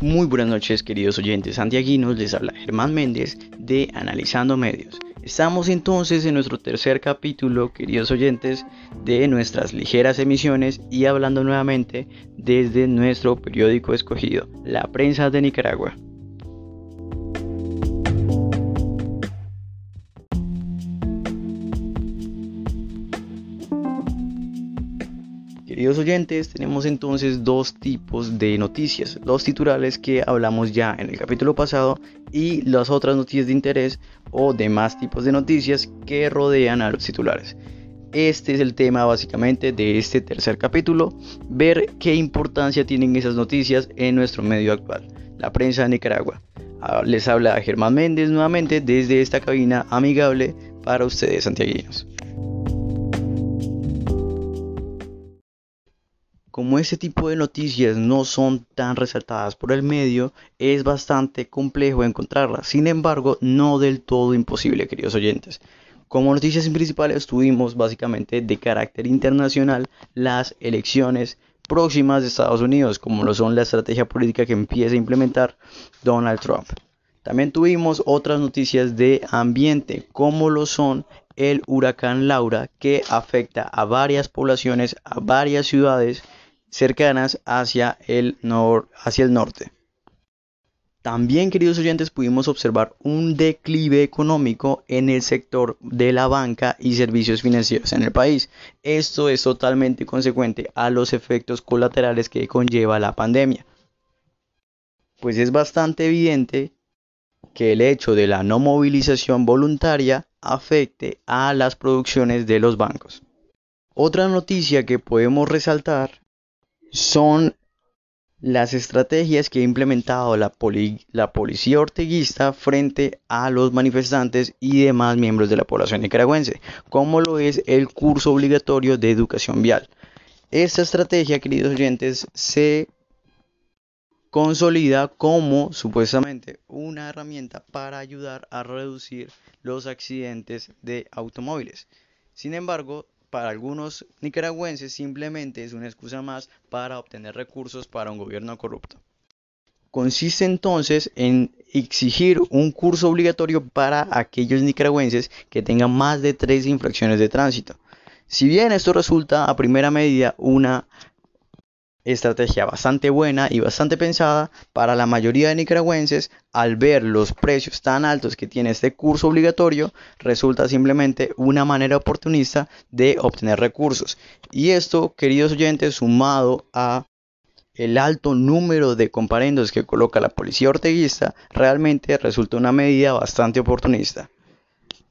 Muy buenas noches queridos oyentes santiaguinos, les habla Germán Méndez de Analizando Medios. Estamos entonces en nuestro tercer capítulo, queridos oyentes, de nuestras ligeras emisiones y hablando nuevamente desde nuestro periódico escogido, La Prensa de Nicaragua. Queridos oyentes, tenemos entonces dos tipos de noticias, los titulares que hablamos ya en el capítulo pasado y las otras noticias de interés o demás tipos de noticias que rodean a los titulares. Este es el tema básicamente de este tercer capítulo, ver qué importancia tienen esas noticias en nuestro medio actual, la prensa de Nicaragua. Ah, les habla Germán Méndez nuevamente desde esta cabina amigable para ustedes santiaguinos. Como ese tipo de noticias no son tan resaltadas por el medio, es bastante complejo encontrarlas. Sin embargo, no del todo imposible, queridos oyentes. Como noticias principales tuvimos básicamente de carácter internacional las elecciones próximas de Estados Unidos, como lo son la estrategia política que empieza a implementar Donald Trump. También tuvimos otras noticias de ambiente, como lo son el huracán Laura, que afecta a varias poblaciones, a varias ciudades cercanas hacia el, norte. También, queridos oyentes, pudimos observar un declive económico en el sector de la banca y servicios financieros en el país. Esto es totalmente consecuente a los efectos colaterales que conlleva la pandemia. Pues es bastante evidente que el hecho de la no movilización voluntaria afecte a las producciones de los bancos. Otra noticia que podemos resaltar son las estrategias que ha implementado la, policía orteguista frente a los manifestantes y demás miembros de la población nicaragüense, como lo es el curso obligatorio de educación vial. Esta estrategia, queridos oyentes, se consolida como supuestamente una herramienta para ayudar a reducir los accidentes de automóviles. Sin embargo, para algunos nicaragüenses simplemente es una excusa más para obtener recursos para un gobierno corrupto. Consiste entonces en exigir un curso obligatorio para aquellos nicaragüenses que tengan más de tres infracciones de tránsito. Si bien esto resulta a primera medida una estrategia bastante buena y bastante pensada para la mayoría de nicaragüenses al ver los precios tan altos que tiene este curso obligatorio resulta simplemente una manera oportunista de obtener recursos. Y esto queridos oyentes sumado a el alto número de comparendos que coloca la policía orteguista realmente resulta una medida bastante oportunista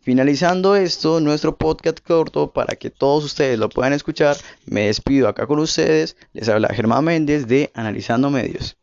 Finalizando esto, nuestro podcast corto para que todos ustedes lo puedan escuchar, me despido acá con ustedes. Les habla Germán Méndez de Analizando Medios.